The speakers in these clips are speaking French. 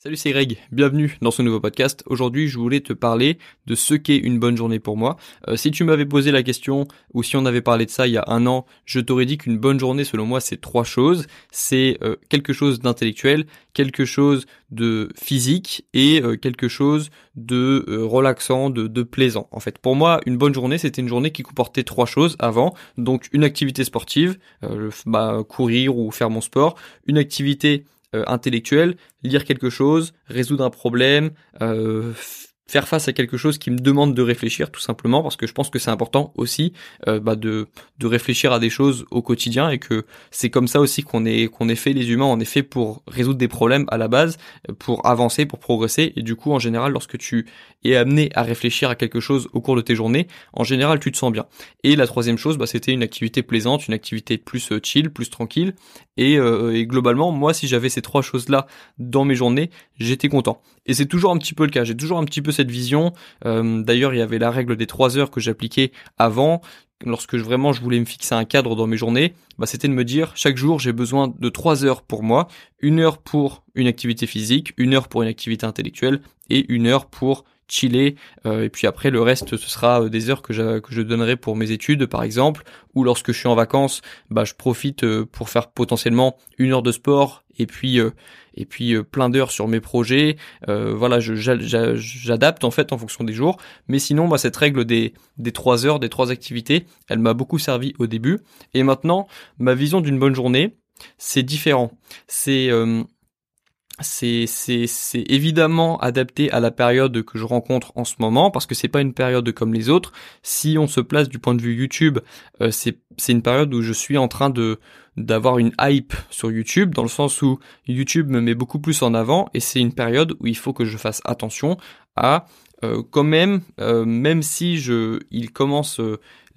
Salut, c'est Greg. Bienvenue dans ce nouveau podcast. Aujourd'hui, je voulais te parler de ce qu'est une bonne journée pour moi. Euh, si tu m'avais posé la question ou si on avait parlé de ça il y a un an, je t'aurais dit qu'une bonne journée, selon moi, c'est trois choses. C'est euh, quelque chose d'intellectuel, quelque chose de physique et euh, quelque chose de relaxant, de, plaisant. En fait, pour moi, une bonne journée, c'était une journée qui comportait trois choses avant. Donc, une activité sportive, bah, courir ou faire mon sport, une activité euh, intellectuel, lire quelque chose, résoudre un problème, euh, faire face à quelque chose qui me demande de réfléchir tout simplement parce que je pense que c'est important aussi euh, bah de de réfléchir à des choses au quotidien et que c'est comme ça aussi qu'on est qu'on est fait les humains on est fait pour résoudre des problèmes à la base pour avancer pour progresser. Et du coup en général lorsque tu es amené à réfléchir à quelque chose au cours de tes journées en général tu te sens bien. Et la troisième chose bah c'était une activité plaisante une activité plus euh, chill plus tranquille. Et, euh, et globalement moi si j'avais ces trois choses là dans mes journées j'étais content. Et c'est toujours un petit peu le cas. J'ai toujours un petit peu cette vision. Euh, d'ailleurs, il y avait la règle des trois heures que j'appliquais avant. Lorsque vraiment je voulais me fixer un cadre dans mes journées, bah, c'était de me dire chaque jour j'ai besoin de trois heures pour moi, une heure pour une activité physique, une heure pour une activité intellectuelle et une heure pour chiller euh, et puis après le reste ce sera euh, des heures que je, que je donnerai pour mes études par exemple ou lorsque je suis en vacances bah je profite euh, pour faire potentiellement une heure de sport et puis et puis plein d'heures sur mes projets. Voilà je j'adapte en fait en fonction des jours. Mais sinon bah cette règle des des trois heures des trois activités elle m'a beaucoup servi au début. Et maintenant ma vision d'une bonne journée c'est différent. C'est c'est évidemment adapté à la période que je rencontre en ce moment parce que c'est pas une période comme les autres. Si on se place du point de vue YouTube, euh, c'est une période où je suis en train de d'avoir une hype sur YouTube dans le sens où YouTube me met beaucoup plus en avant et c'est une période où il faut que je fasse attention à euh, quand même euh, même si je il commence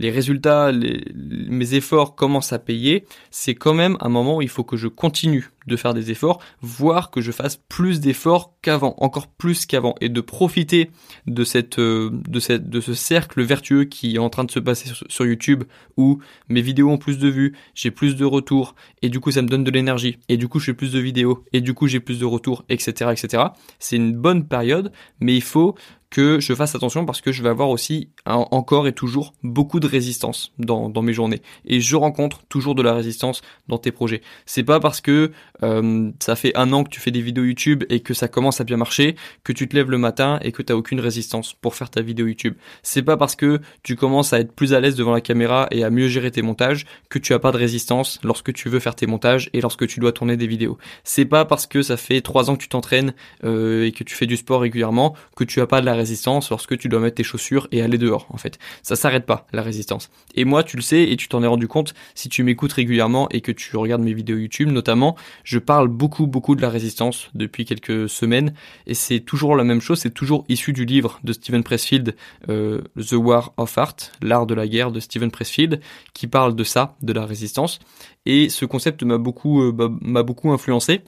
les résultats, mes efforts commencent à payer, c'est quand même un moment où il faut que je continue de faire des efforts, voire que je fasse plus d'efforts qu'avant, encore plus qu'avant, et de profiter de euh, ce cercle vertueux qui est en train de se passer sur, YouTube, où mes vidéos ont plus de vues, j'ai plus de retours, et du coup ça me donne de l'énergie, et du coup je fais plus de vidéos, et du coup j'ai plus de retours, etc., etc. C'est une bonne période, mais il faut que je fasse attention parce que je vais avoir aussi encore et toujours beaucoup de résistance dans, mes journées. Et je rencontre toujours de la résistance dans tes projets. C'est pas parce que euh, ça fait un an que tu fais des vidéos YouTube et que ça commence à bien marcher que tu te lèves le matin et que tu aucune résistance pour faire ta vidéo YouTube. C'est pas parce que tu commences à être plus à l'aise devant la caméra et à mieux gérer tes montages que tu as pas de résistance lorsque tu veux faire tes montages et lorsque tu dois tourner des vidéos. C'est pas parce que ça fait trois ans que tu t'entraînes euh, et que tu fais du sport régulièrement que tu as pas de la résistance lorsque tu dois mettre tes chaussures et aller dehors, en fait. Ça s'arrête pas, la résistance. Et moi, tu le sais, et tu t'en es rendu compte si tu m'écoutes régulièrement et que tu regardes mes vidéos YouTube, notamment, je parle beaucoup, beaucoup de la résistance depuis quelques semaines, et c'est toujours la même chose, c'est toujours issu du livre de Steven Pressfield, euh, The War of Art, l'art de la guerre de Steven Pressfield, qui parle de ça, de la résistance, et ce concept m'a beaucoup, euh, m'a beaucoup influencé.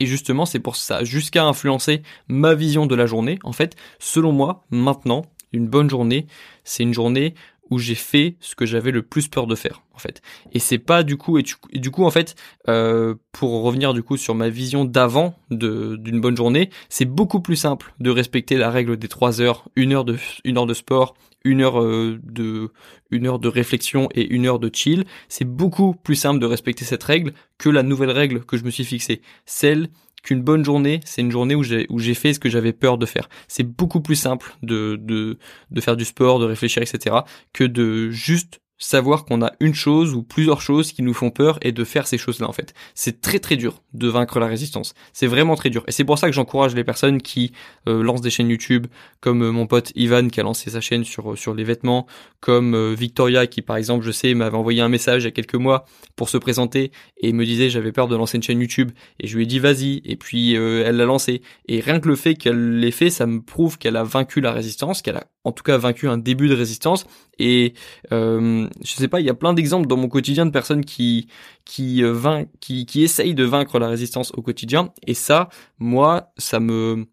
Et justement, c'est pour ça, jusqu'à influencer ma vision de la journée. En fait, selon moi, maintenant, une bonne journée, c'est une journée où j'ai fait ce que j'avais le plus peur de faire en fait. Et c'est pas du coup et du, coup en fait euh, pour revenir du coup sur ma vision d'avant d'une bonne journée c'est beaucoup plus simple de respecter la règle des trois heures une heure de une heure de sport une heure euh, de une heure de réflexion et une heure de chill. C'est beaucoup plus simple de respecter cette règle que la nouvelle règle que je me suis fixée. Celle qu'une bonne journée, c'est une journée où j'ai où j'ai fait ce que j'avais peur de faire. C'est beaucoup plus simple de, de de faire du sport, de réfléchir, etc. que de juste savoir qu'on a une chose ou plusieurs choses qui nous font peur et de faire ces choses-là en fait. C'est très très dur de vaincre la résistance. C'est vraiment très dur. Et c'est pour ça que j'encourage les personnes qui euh, lancent des chaînes YouTube, comme euh, mon pote Ivan qui a lancé sa chaîne sur euh, sur les vêtements, comme Victoria qui par exemple je sais m'avait envoyé un message il y a quelques mois pour se présenter et me disait j'avais peur de lancer une chaîne YouTube et je lui ai dit vas-y et puis elle l'a lancé et rien que le fait qu'elle l'ait fait ça me prouve qu'elle a vaincu la résistance, qu'elle a en tout cas vaincu un début de résistance et euh, je sais pas, il y a plein d'exemples dans mon quotidien de personnes qui qui euh, qui qui essayent de vaincre la résistance au quotidien. Et ça, moi, ça me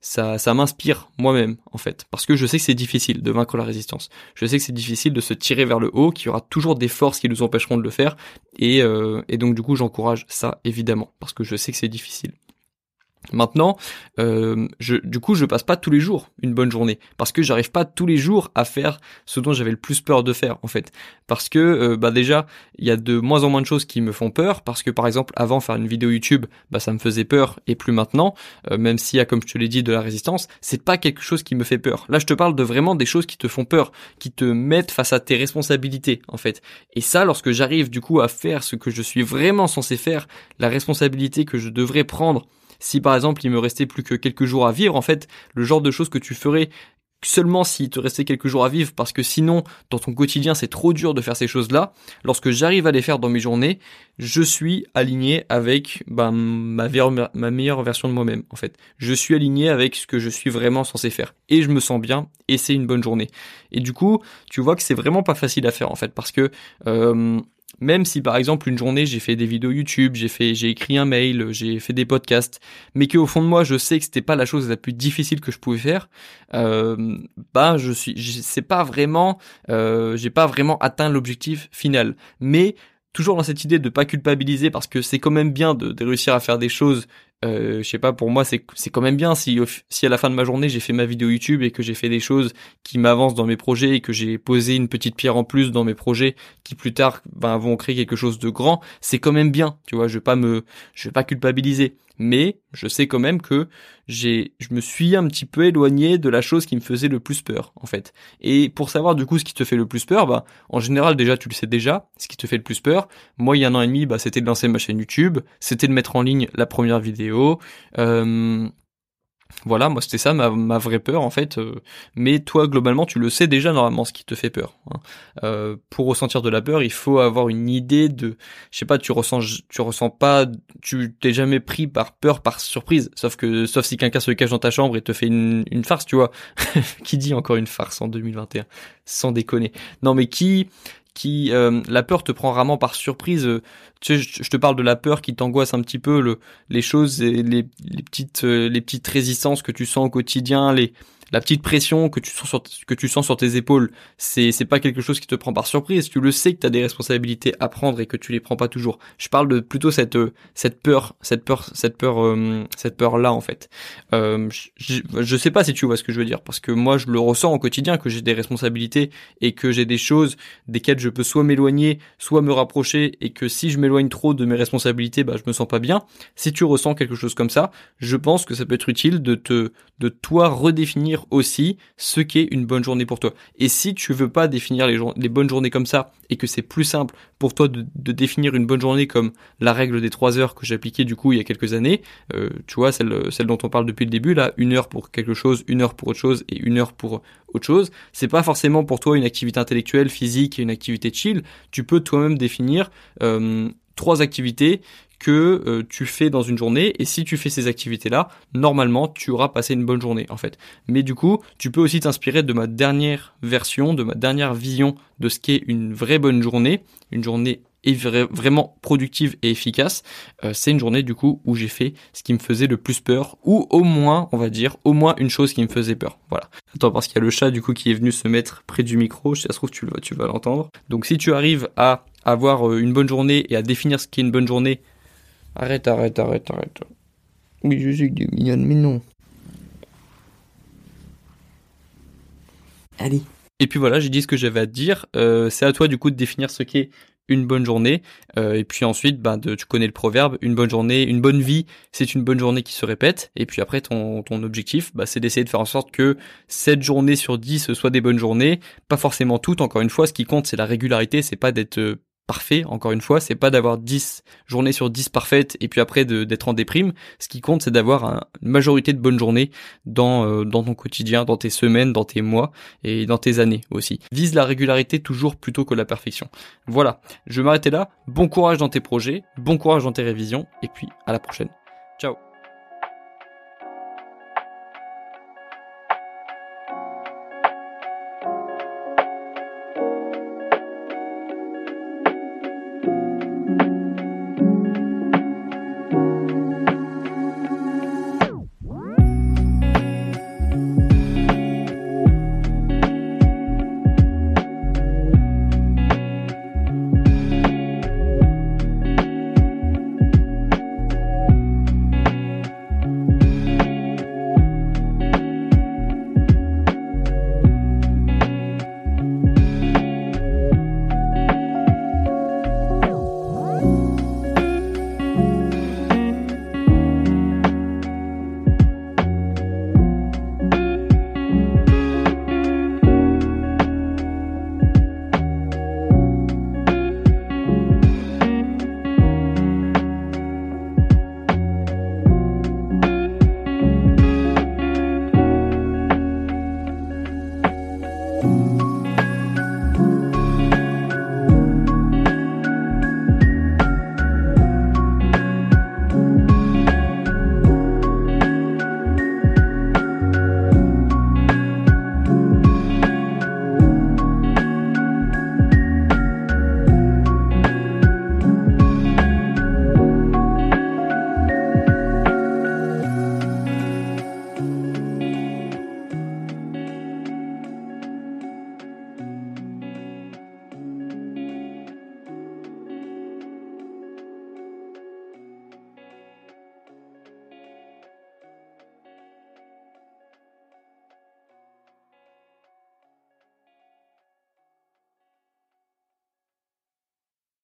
ça, ça m'inspire moi-même en fait, parce que je sais que c'est difficile de vaincre la résistance. Je sais que c'est difficile de se tirer vers le haut, qu'il y aura toujours des forces qui nous empêcheront de le faire, et, euh, et donc du coup j'encourage ça évidemment, parce que je sais que c'est difficile. Maintenant, euh, je, du coup, je passe pas tous les jours une bonne journée parce que j'arrive pas tous les jours à faire ce dont j'avais le plus peur de faire en fait. Parce que euh, bah déjà, il y a de moins en moins de choses qui me font peur parce que par exemple, avant faire une vidéo YouTube, bah ça me faisait peur et plus maintenant, euh, même s'il y a comme je te l'ai dit de la résistance, c'est pas quelque chose qui me fait peur. Là, je te parle de vraiment des choses qui te font peur, qui te mettent face à tes responsabilités en fait. Et ça, lorsque j'arrive du coup à faire ce que je suis vraiment censé faire, la responsabilité que je devrais prendre si par exemple il me restait plus que quelques jours à vivre, en fait, le genre de choses que tu ferais seulement s'il te restait quelques jours à vivre parce que sinon dans ton quotidien c'est trop dur de faire ces choses-là. Lorsque j'arrive à les faire dans mes journées, je suis aligné avec ma, ma meilleure version de moi-même en fait. Je suis aligné avec ce que je suis vraiment censé faire et je me sens bien et c'est une bonne journée. Et du coup, tu vois que c'est vraiment pas facile à faire en fait parce que euh, même si par exemple une journée j'ai fait des vidéos YouTube, j'ai fait, j'ai écrit un mail, j'ai fait des podcasts, mais qu'au fond de moi je sais que c'était pas la chose la plus difficile que je pouvais faire, euh, bah je suis, c'est pas vraiment, euh, j'ai pas vraiment atteint l'objectif final. Mais toujours dans cette idée de pas culpabiliser parce que c'est quand même bien de réussir à faire des choses euh, je sais pas, pour moi, c'est quand même bien si si à la fin de ma journée j'ai fait ma vidéo YouTube et que j'ai fait des choses qui m'avancent dans mes projets et que j'ai posé une petite pierre en plus dans mes projets qui plus tard ben, vont créer quelque chose de grand, c'est quand même bien. Tu vois, je vais pas me, je vais pas culpabiliser mais je sais quand même que j'ai, je me suis un petit peu éloigné de la chose qui me faisait le plus peur, en fait. Et pour savoir du coup ce qui te fait le plus peur, bah, en général déjà tu le sais déjà, ce qui te fait le plus peur. Moi, il y a un an et demi, bah, c'était de lancer ma chaîne YouTube, c'était de mettre en ligne la première vidéo, euh, voilà, moi c'était ça ma, ma, vraie peur en fait. Euh, mais toi globalement tu le sais déjà normalement ce qui te fait peur. Hein. Euh, pour ressentir de la peur, il faut avoir une idée de, je sais pas, tu ressens, tu ressens pas, tu t'es jamais pris par peur par surprise. Sauf que, sauf si quelqu'un se cache dans ta chambre et te fait une, une farce, tu vois. qui dit encore une farce en 2021 Sans déconner. Non mais qui qui euh, la peur te prend rarement par surprise. Tu sais, je, te parle de la peur qui t'angoisse un petit peu, le, les choses, et les, les petites, euh, les petites résistances que tu sens au quotidien, les, la petite pression que tu sens sur, que tu sens sur tes épaules, c'est c'est pas quelque chose qui te prend par surprise. Tu le sais que tu as des responsabilités à prendre et que tu les prends pas toujours. Je parle de plutôt cette cette peur, cette peur, cette peur, euh, cette peur là en fait. Euh, je, je sais pas si tu vois ce que je veux dire parce que moi je le ressens au quotidien que j'ai des responsabilités et que j'ai des choses desquelles je peux soit m'éloigner, soit me rapprocher et que si je m'éloigne trop de mes responsabilités, bah je me sens pas bien. Si tu ressens quelque chose comme ça, je pense que ça peut être utile de te de toi redéfinir aussi ce qu'est une bonne journée pour toi. Et si tu veux pas définir les, bonnes journées comme ça et que c'est plus simple pour toi de, définir une bonne journée comme la règle des trois heures que j'ai appliquée du coup il y a quelques années, euh, tu vois celle, celle dont on parle depuis le début là, une heure pour quelque chose, une heure pour autre chose et une heure pour autre chose, c'est pas forcément pour toi une activité intellectuelle, physique et une activité chill. Tu peux toi-même définir euh, trois activités que euh, tu fais dans une journée et si tu fais ces activités là normalement tu auras passé une bonne journée en fait. Mais du coup tu peux aussi t'inspirer de ma dernière version de ma dernière vision de ce qu'est une vraie bonne journée une journée vraiment productive et efficace. Euh, c'est une journée du coup où j'ai fait ce qui me faisait le plus peur ou au moins on va dire au moins une chose qui me faisait peur. Voilà. Attends parce qu'il y a le chat du coup qui est venu se mettre près du micro. Ça se trouve tu, tu vas l'entendre. Donc si tu arrives à avoir euh, une bonne journée et à définir ce qu'est une bonne journée Arrête, arrête, arrête, arrête. Oui, je sais que tu es mignonne, mais non. Allez. Et puis voilà, j'ai dit ce que j'avais à te dire. Euh, c'est à toi du coup de définir ce qu'est une bonne journée. Euh, et puis ensuite, ben, de, tu connais le proverbe, une bonne journée, une bonne vie, c'est une bonne journée qui se répète. Et puis après, ton, ton objectif, bah, c'est d'essayer de faire en sorte que 7 journées sur 10 soient des bonnes journées. Pas forcément toutes, encore une fois, ce qui compte, c'est la régularité, c'est pas d'être euh, parfait, encore une fois, c'est pas d'avoir 10 journées sur 10 parfaites et puis après d'être en déprime. Ce qui compte, c'est d'avoir une majorité de bonnes journées dans, euh, dans ton quotidien, dans tes semaines, dans tes mois et dans tes années aussi. Vise la régularité toujours plutôt que la perfection. Voilà, je vais m'arrêter là. Bon courage dans tes projets, bon courage dans tes révisions et puis à la prochaine. Ciao